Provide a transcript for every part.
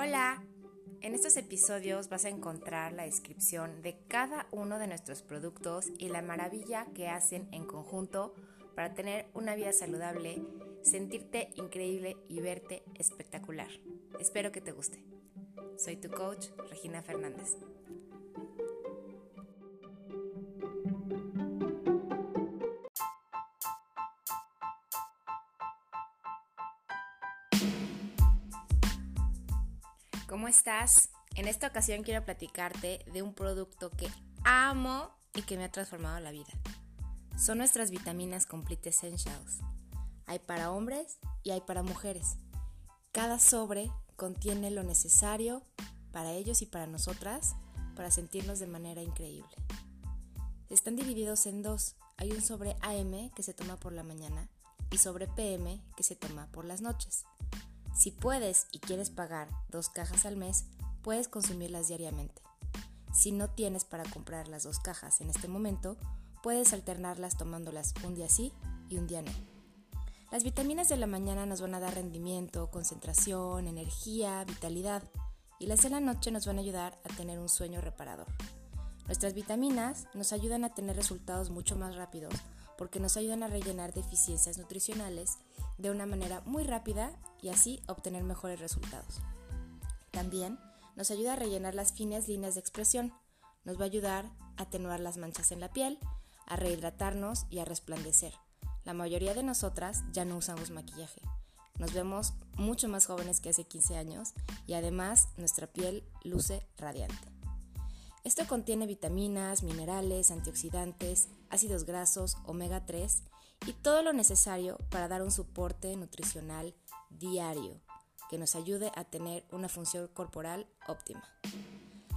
Hola, en estos episodios vas a encontrar la descripción de cada uno de nuestros productos y la maravilla que hacen en conjunto para tener una vida saludable, sentirte increíble y verte espectacular. Espero que te guste. Soy tu coach, Regina Fernández. ¿Cómo estás? En esta ocasión quiero platicarte de un producto que amo y que me ha transformado la vida. Son nuestras vitaminas Complete Essentials. Hay para hombres y hay para mujeres. Cada sobre contiene lo necesario para ellos y para nosotras para sentirnos de manera increíble. Están divididos en dos. Hay un sobre AM que se toma por la mañana y sobre PM que se toma por las noches. Si puedes y quieres pagar dos cajas al mes, puedes consumirlas diariamente. Si no tienes para comprar las dos cajas en este momento, puedes alternarlas tomándolas un día sí y un día no. Las vitaminas de la mañana nos van a dar rendimiento, concentración, energía, vitalidad y las de la noche nos van a ayudar a tener un sueño reparador. Nuestras vitaminas nos ayudan a tener resultados mucho más rápidos porque nos ayudan a rellenar deficiencias nutricionales de una manera muy rápida y así obtener mejores resultados. También nos ayuda a rellenar las finas líneas de expresión, nos va a ayudar a atenuar las manchas en la piel, a rehidratarnos y a resplandecer. La mayoría de nosotras ya no usamos maquillaje. Nos vemos mucho más jóvenes que hace 15 años y además nuestra piel luce radiante. Esto contiene vitaminas, minerales, antioxidantes, ácidos grasos, omega 3 y todo lo necesario para dar un soporte nutricional diario que nos ayude a tener una función corporal óptima.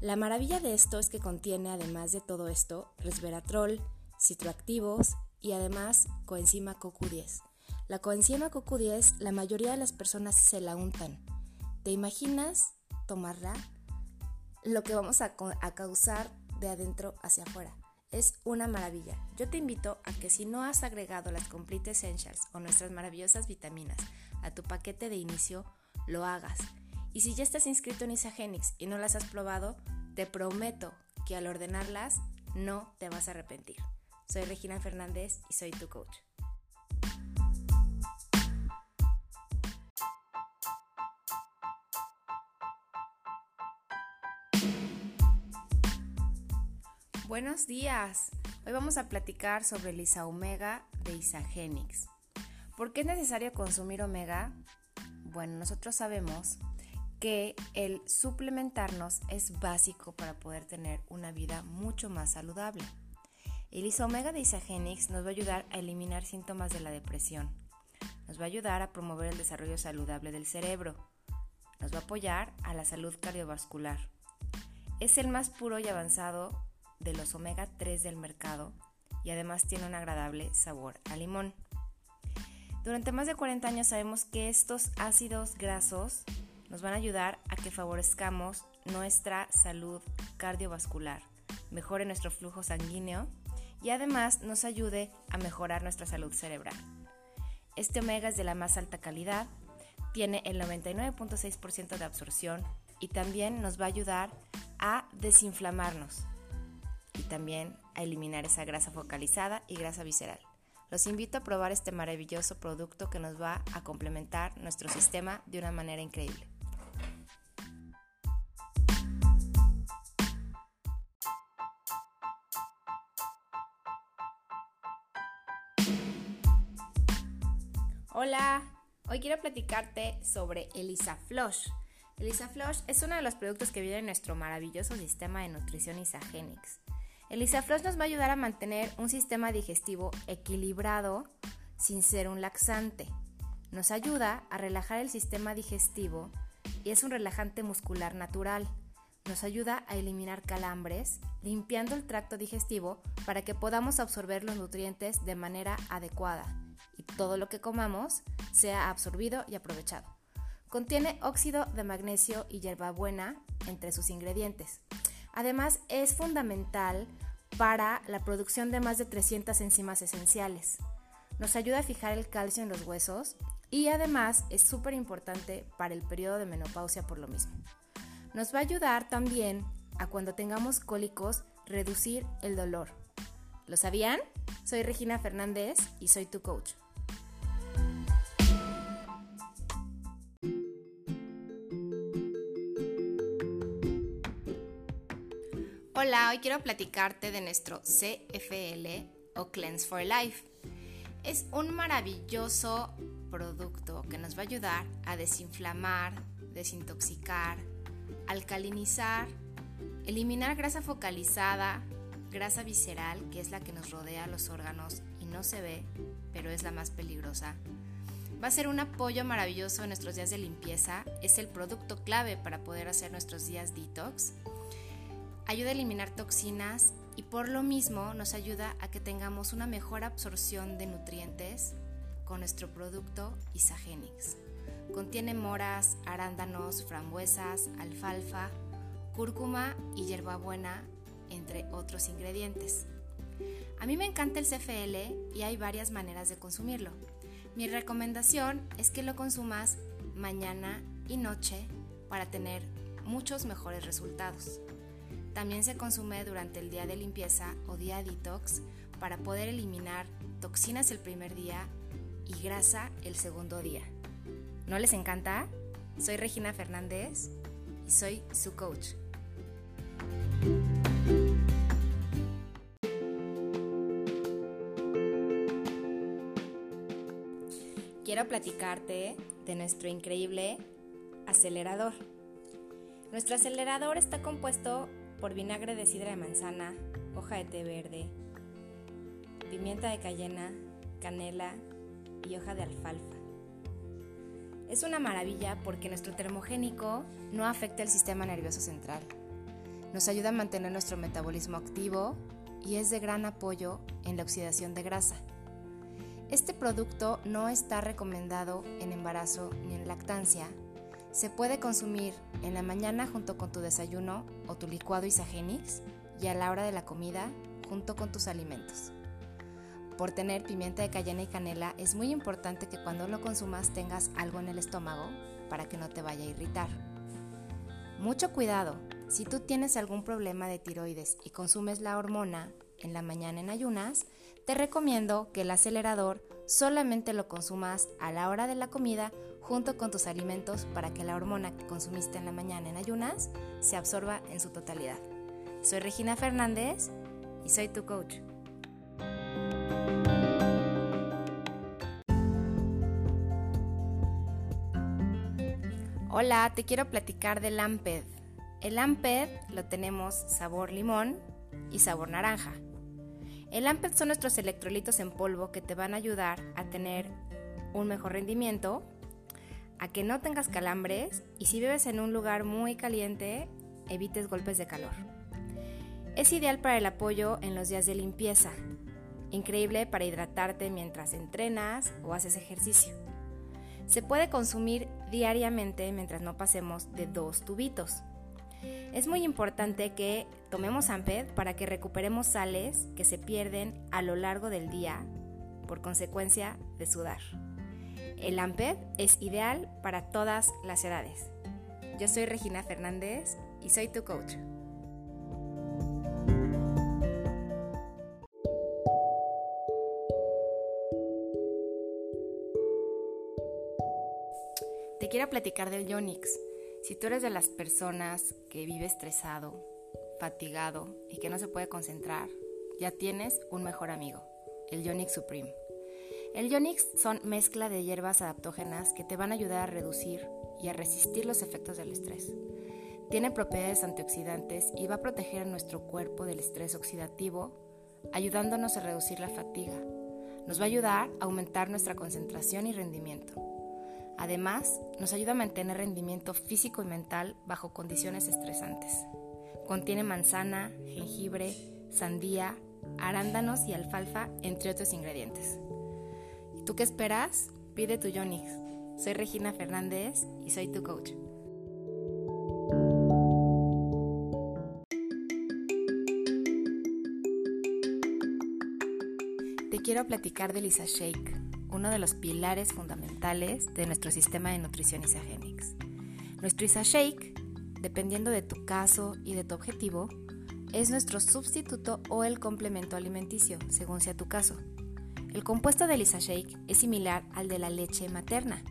La maravilla de esto es que contiene, además de todo esto, resveratrol, citroactivos y además coenzima CoQ10. La coenzima CoQ10 la mayoría de las personas se la untan. ¿Te imaginas tomarla? Lo que vamos a, a causar de adentro hacia afuera. Es una maravilla. Yo te invito a que si no has agregado las Complete Essentials o nuestras maravillosas vitaminas a tu paquete de inicio, lo hagas. Y si ya estás inscrito en Isagenix y no las has probado, te prometo que al ordenarlas no te vas a arrepentir. Soy Regina Fernández y soy tu coach. Buenos días. Hoy vamos a platicar sobre el Omega de Isagenix. ¿Por qué es necesario consumir omega? Bueno, nosotros sabemos que el suplementarnos es básico para poder tener una vida mucho más saludable. El Omega de Isagenix nos va a ayudar a eliminar síntomas de la depresión. Nos va a ayudar a promover el desarrollo saludable del cerebro. Nos va a apoyar a la salud cardiovascular. Es el más puro y avanzado de los omega 3 del mercado y además tiene un agradable sabor a limón. Durante más de 40 años sabemos que estos ácidos grasos nos van a ayudar a que favorezcamos nuestra salud cardiovascular, mejore nuestro flujo sanguíneo y además nos ayude a mejorar nuestra salud cerebral. Este omega es de la más alta calidad, tiene el 99.6% de absorción y también nos va a ayudar a desinflamarnos y también a eliminar esa grasa focalizada y grasa visceral. Los invito a probar este maravilloso producto que nos va a complementar nuestro sistema de una manera increíble. Hola, hoy quiero platicarte sobre Elisa Flush. Elisa Flush es uno de los productos que viene en nuestro maravilloso sistema de nutrición Isagenix. El Isaflosh nos va a ayudar a mantener un sistema digestivo equilibrado sin ser un laxante. Nos ayuda a relajar el sistema digestivo y es un relajante muscular natural. Nos ayuda a eliminar calambres, limpiando el tracto digestivo para que podamos absorber los nutrientes de manera adecuada y todo lo que comamos sea absorbido y aprovechado. Contiene óxido de magnesio y hierbabuena entre sus ingredientes. Además, es fundamental para la producción de más de 300 enzimas esenciales. Nos ayuda a fijar el calcio en los huesos y además es súper importante para el periodo de menopausia por lo mismo. Nos va a ayudar también a cuando tengamos cólicos reducir el dolor. ¿Lo sabían? Soy Regina Fernández y soy tu coach. Hola, hoy quiero platicarte de nuestro CFL o Cleanse for Life. Es un maravilloso producto que nos va a ayudar a desinflamar, desintoxicar, alcalinizar, eliminar grasa focalizada, grasa visceral, que es la que nos rodea los órganos y no se ve, pero es la más peligrosa. Va a ser un apoyo maravilloso en nuestros días de limpieza, es el producto clave para poder hacer nuestros días detox. Ayuda a eliminar toxinas y por lo mismo nos ayuda a que tengamos una mejor absorción de nutrientes con nuestro producto Isagenix. Contiene moras, arándanos, frambuesas, alfalfa, cúrcuma y hierbabuena, entre otros ingredientes. A mí me encanta el CFL y hay varias maneras de consumirlo. Mi recomendación es que lo consumas mañana y noche para tener muchos mejores resultados. También se consume durante el día de limpieza o día detox para poder eliminar toxinas el primer día y grasa el segundo día. ¿No les encanta? Soy Regina Fernández y soy su coach. Quiero platicarte de nuestro increíble acelerador. Nuestro acelerador está compuesto por vinagre de sidra de manzana, hoja de té verde, pimienta de cayena, canela y hoja de alfalfa. Es una maravilla porque nuestro termogénico no afecta el sistema nervioso central. Nos ayuda a mantener nuestro metabolismo activo y es de gran apoyo en la oxidación de grasa. Este producto no está recomendado en embarazo ni en lactancia. Se puede consumir en la mañana junto con tu desayuno o tu licuado Isagenix y a la hora de la comida junto con tus alimentos. Por tener pimienta de cayena y canela, es muy importante que cuando lo consumas tengas algo en el estómago para que no te vaya a irritar. Mucho cuidado, si tú tienes algún problema de tiroides y consumes la hormona en la mañana en ayunas, te recomiendo que el acelerador solamente lo consumas a la hora de la comida junto con tus alimentos para que la hormona que consumiste en la mañana en ayunas se absorba en su totalidad. Soy Regina Fernández y soy tu coach. Hola, te quiero platicar del Amped. El Amped lo tenemos sabor limón y sabor naranja. El Amped son nuestros electrolitos en polvo que te van a ayudar a tener un mejor rendimiento, a que no tengas calambres y si vives en un lugar muy caliente, evites golpes de calor. Es ideal para el apoyo en los días de limpieza, increíble para hidratarte mientras entrenas o haces ejercicio. Se puede consumir diariamente mientras no pasemos de dos tubitos. Es muy importante que tomemos Amped para que recuperemos sales que se pierden a lo largo del día por consecuencia de sudar. El Amped es ideal para todas las edades. Yo soy Regina Fernández y soy tu coach. Te quiero platicar del Yonix. Si tú eres de las personas que vive estresado, fatigado y que no se puede concentrar, ya tienes un mejor amigo, el Yonix Supreme. El Yonix son mezcla de hierbas adaptógenas que te van a ayudar a reducir y a resistir los efectos del estrés. Tiene propiedades antioxidantes y va a proteger a nuestro cuerpo del estrés oxidativo, ayudándonos a reducir la fatiga. Nos va a ayudar a aumentar nuestra concentración y rendimiento. Además, nos ayuda a mantener rendimiento físico y mental bajo condiciones estresantes. Contiene manzana, jengibre, sandía, arándanos y alfalfa, entre otros ingredientes. ¿Y tú qué esperas? Pide tu Yonix. Soy Regina Fernández y soy tu coach. Te quiero platicar de Lisa Shake uno de los pilares fundamentales de nuestro sistema de nutrición Isagenix. Nuestro Isa Shake, dependiendo de tu caso y de tu objetivo, es nuestro sustituto o el complemento alimenticio, según sea tu caso. El compuesto del Isa Shake es similar al de la leche materna.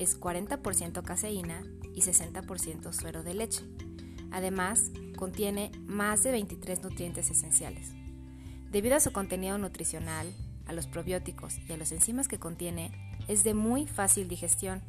Es 40% caseína y 60% suero de leche. Además, contiene más de 23 nutrientes esenciales. Debido a su contenido nutricional, a los probióticos y a los enzimas que contiene, es de muy fácil digestión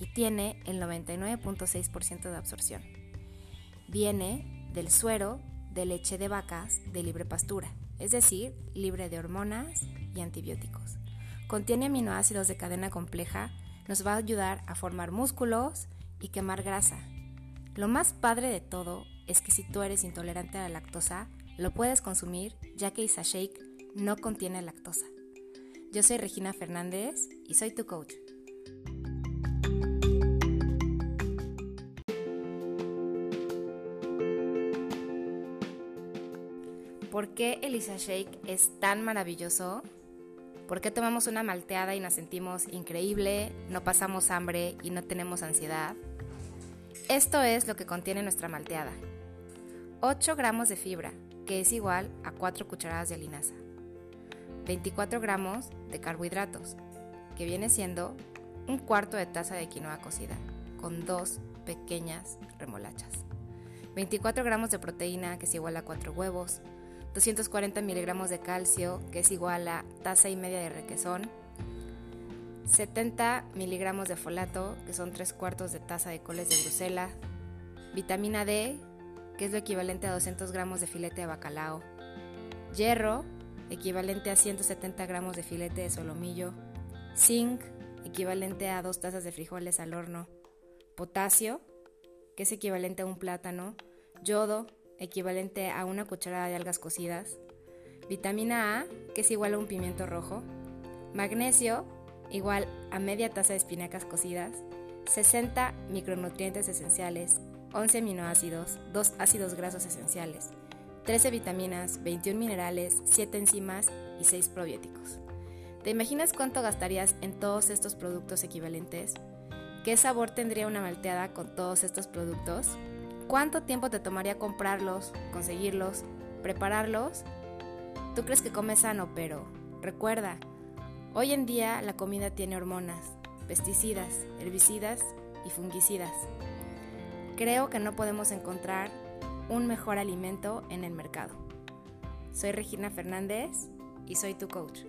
y tiene el 99.6% de absorción. Viene del suero de leche de vacas de libre pastura, es decir, libre de hormonas y antibióticos. Contiene aminoácidos de cadena compleja, nos va a ayudar a formar músculos y quemar grasa. Lo más padre de todo es que si tú eres intolerante a la lactosa, lo puedes consumir ya que Isa no contiene lactosa. Yo soy Regina Fernández y soy tu coach. ¿Por qué el Isa Shake es tan maravilloso? ¿Por qué tomamos una malteada y nos sentimos increíble, no pasamos hambre y no tenemos ansiedad? Esto es lo que contiene nuestra malteada. 8 gramos de fibra, que es igual a 4 cucharadas de linaza. 24 gramos de carbohidratos, que viene siendo un cuarto de taza de quinoa cocida, con dos pequeñas remolachas. 24 gramos de proteína, que es igual a 4 huevos. 240 miligramos de calcio, que es igual a taza y media de requesón. 70 miligramos de folato, que son 3 cuartos de taza de coles de Bruselas. Vitamina D, que es lo equivalente a 200 gramos de filete de bacalao. Hierro, equivalente a 170 gramos de filete de solomillo. Zinc, equivalente a 2 tazas de frijoles al horno. Potasio, que es equivalente a un plátano. Yodo, equivalente a una cucharada de algas cocidas. Vitamina A, que es igual a un pimiento rojo. Magnesio, igual a media taza de espinacas cocidas. 60 micronutrientes esenciales, 11 aminoácidos, 2 ácidos grasos esenciales, 13 vitaminas, 21 minerales, 7 enzimas y 6 probióticos. ¿Te imaginas cuánto gastarías en todos estos productos equivalentes? ¿Qué sabor tendría una malteada con todos estos productos? ¿Cuánto tiempo te tomaría comprarlos, conseguirlos, prepararlos? Tú crees que comes sano, pero recuerda, hoy en día la comida tiene hormonas, pesticidas, herbicidas y fungicidas creo que no podemos encontrar un mejor alimento en el mercado. Soy Regina Fernández y soy tu coach.